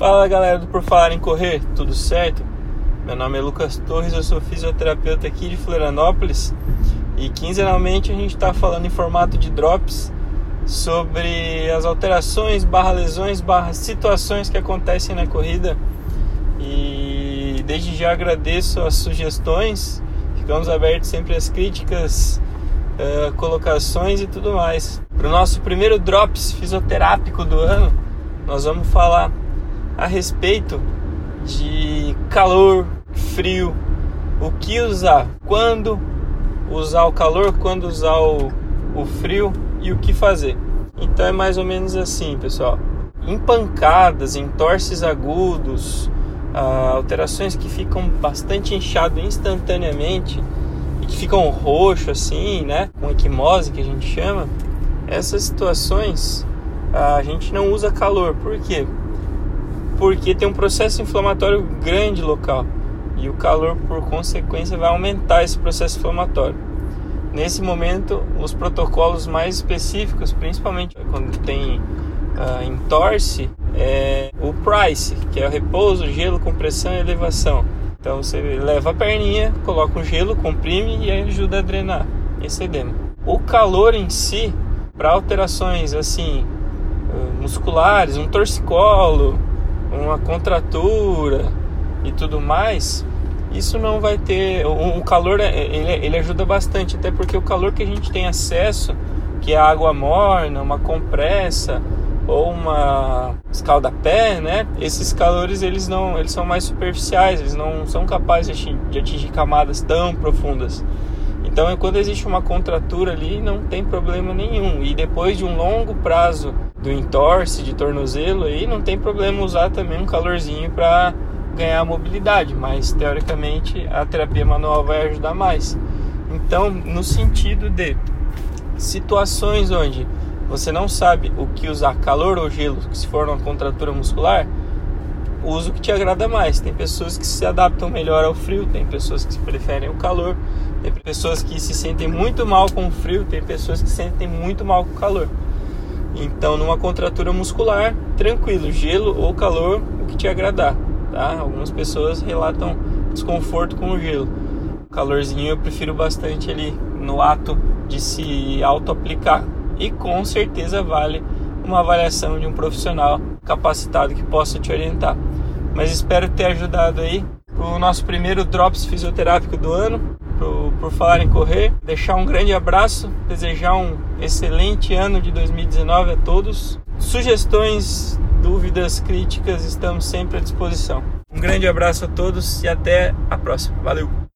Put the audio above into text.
Fala galera do Por Falar em Correr, tudo certo? Meu nome é Lucas Torres, eu sou fisioterapeuta aqui de Florianópolis e quinzenalmente a gente está falando em formato de drops sobre as alterações, barra lesões, barra situações que acontecem na corrida e desde já agradeço as sugestões, ficamos abertos sempre às críticas, uh, colocações e tudo mais. Para o nosso primeiro drops fisioterápico do ano, nós vamos falar a respeito de calor, frio, o que usar, quando usar o calor, quando usar o, o frio e o que fazer. Então é mais ou menos assim, pessoal. Em pancadas, em torces agudos, ah, alterações que ficam bastante inchado instantaneamente e que ficam roxo assim, né, com equimose que a gente chama. Essas situações a gente não usa calor, por quê? Porque tem um processo inflamatório grande local e o calor, por consequência, vai aumentar esse processo inflamatório. Nesse momento, os protocolos mais específicos, principalmente quando tem uh, entorse, é o PRICE, que é o repouso, gelo, compressão e elevação. Então você leva a perninha, coloca o gelo, comprime e ajuda a drenar esse edema. O calor em si, para alterações assim ah, musculares, um torcicolo, uma contratura e tudo mais, isso não vai ter. O, calor é, ele, ele ajuda bastante, até porque o calor que a gente tem acesso, que é água morna, uma compressa ou uma escalda-pé, né? Esses calores eles não, eles são mais superficiais, eles não são capazes de atingir camadas tão profundas. Então, é quando existe uma contratura ali, não tem problema nenhum. E depois de um longo prazo do entorse de tornozelo, aí não tem problema usar também um calorzinho para ganhar mobilidade, mas teoricamente a terapia manual vai ajudar mais. Então, no sentido de situações onde você não sabe o que usar, calor ou gelo, se for uma contratura muscular, usa o que te agrada mais. Tem pessoas que se adaptam melhor ao frio, tem pessoas que preferem o calor, tem pessoas que se sentem muito mal com o frio, tem pessoas que se sentem muito mal com o calor. Então, numa contratura muscular, tranquilo, gelo ou calor, o que te agradar, tá? Algumas pessoas relatam desconforto com o gelo. O calorzinho eu prefiro bastante ali no ato de se auto-aplicar. E com certeza vale uma avaliação de um profissional capacitado que possa te orientar. Mas espero ter ajudado aí o nosso primeiro Drops Fisioterápico do ano, por, por falar em correr. Deixar um grande abraço, desejar um excelente ano de 2019 a todos. Sugestões, dúvidas, críticas, estamos sempre à disposição. Um grande abraço a todos e até a próxima. Valeu!